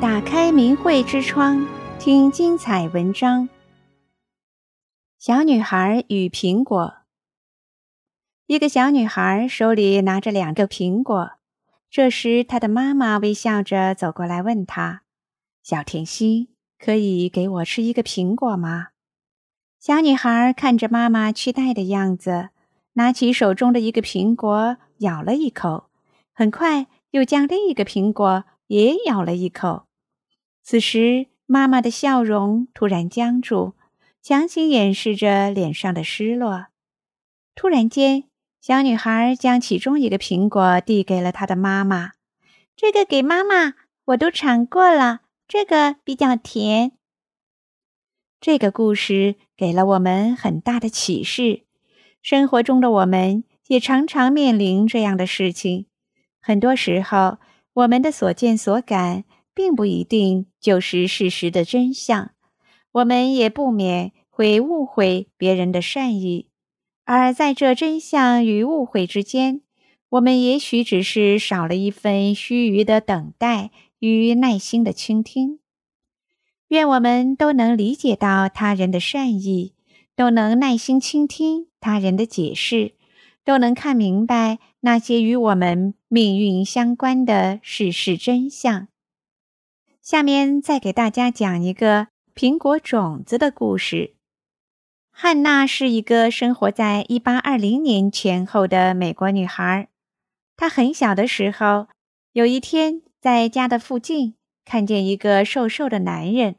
打开明慧之窗，听精彩文章。小女孩与苹果。一个小女孩手里拿着两个苹果，这时她的妈妈微笑着走过来问她：“小甜心，可以给我吃一个苹果吗？”小女孩看着妈妈期待的样子，拿起手中的一个苹果，咬了一口，很快又将另一个苹果也咬了一口。此时，妈妈的笑容突然僵住，强行掩饰着脸上的失落。突然间，小女孩将其中一个苹果递给了她的妈妈，这个给妈妈，我都尝过了，这个比较甜。这个故事给了我们很大的启示，生活中的我们也常常面临这样的事情。很多时候，我们的所见所感并不一定就是事实的真相，我们也不免会误会别人的善意。而在这真相与误会之间，我们也许只是少了一份须臾的等待与耐心的倾听。愿我们都能理解到他人的善意，都能耐心倾听他人的解释，都能看明白那些与我们命运相关的世事真相。下面再给大家讲一个苹果种子的故事。汉娜是一个生活在1820年前后的美国女孩。她很小的时候，有一天在家的附近看见一个瘦瘦的男人。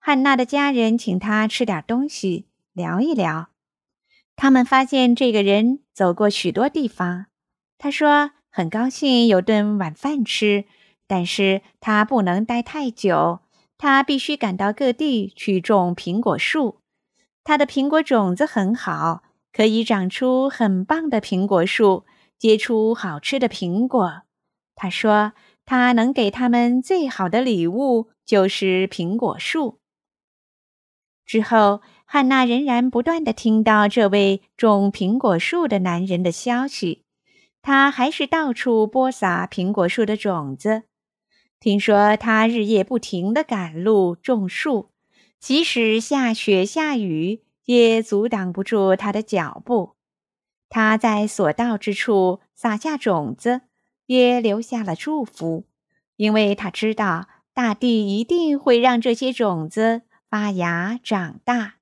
汉娜的家人请他吃点东西，聊一聊。他们发现这个人走过许多地方。他说很高兴有顿晚饭吃，但是他不能待太久，他必须赶到各地去种苹果树。他的苹果种子很好，可以长出很棒的苹果树，结出好吃的苹果。他说，他能给他们最好的礼物就是苹果树。之后，汉娜仍然不断地听到这位种苹果树的男人的消息，他还是到处播撒苹果树的种子。听说他日夜不停地赶路种树。即使下雪下雨，也阻挡不住他的脚步。他在所到之处撒下种子，也留下了祝福，因为他知道大地一定会让这些种子发芽长大。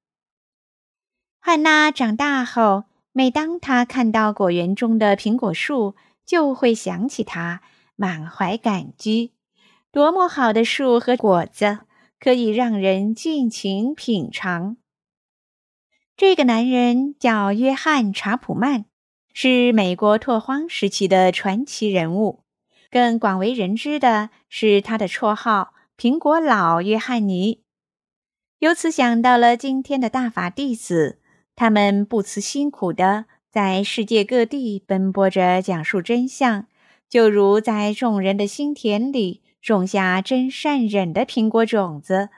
汉娜长大后，每当她看到果园中的苹果树，就会想起他，满怀感激。多么好的树和果子！可以让人尽情品尝。这个男人叫约翰·查普曼，是美国拓荒时期的传奇人物。更广为人知的是他的绰号“苹果老约翰尼”。由此想到了今天的大法弟子，他们不辞辛苦的在世界各地奔波着，讲述真相，就如在众人的心田里。种下真善忍的苹果种子，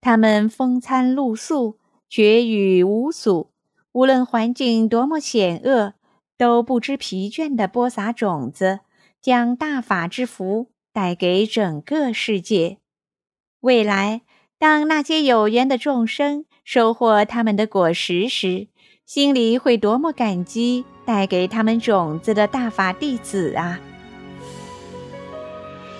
他们风餐露宿，绝语无阻，无论环境多么险恶，都不知疲倦地播撒种子，将大法之福带给整个世界。未来，当那些有缘的众生收获他们的果实时，心里会多么感激带给他们种子的大法弟子啊！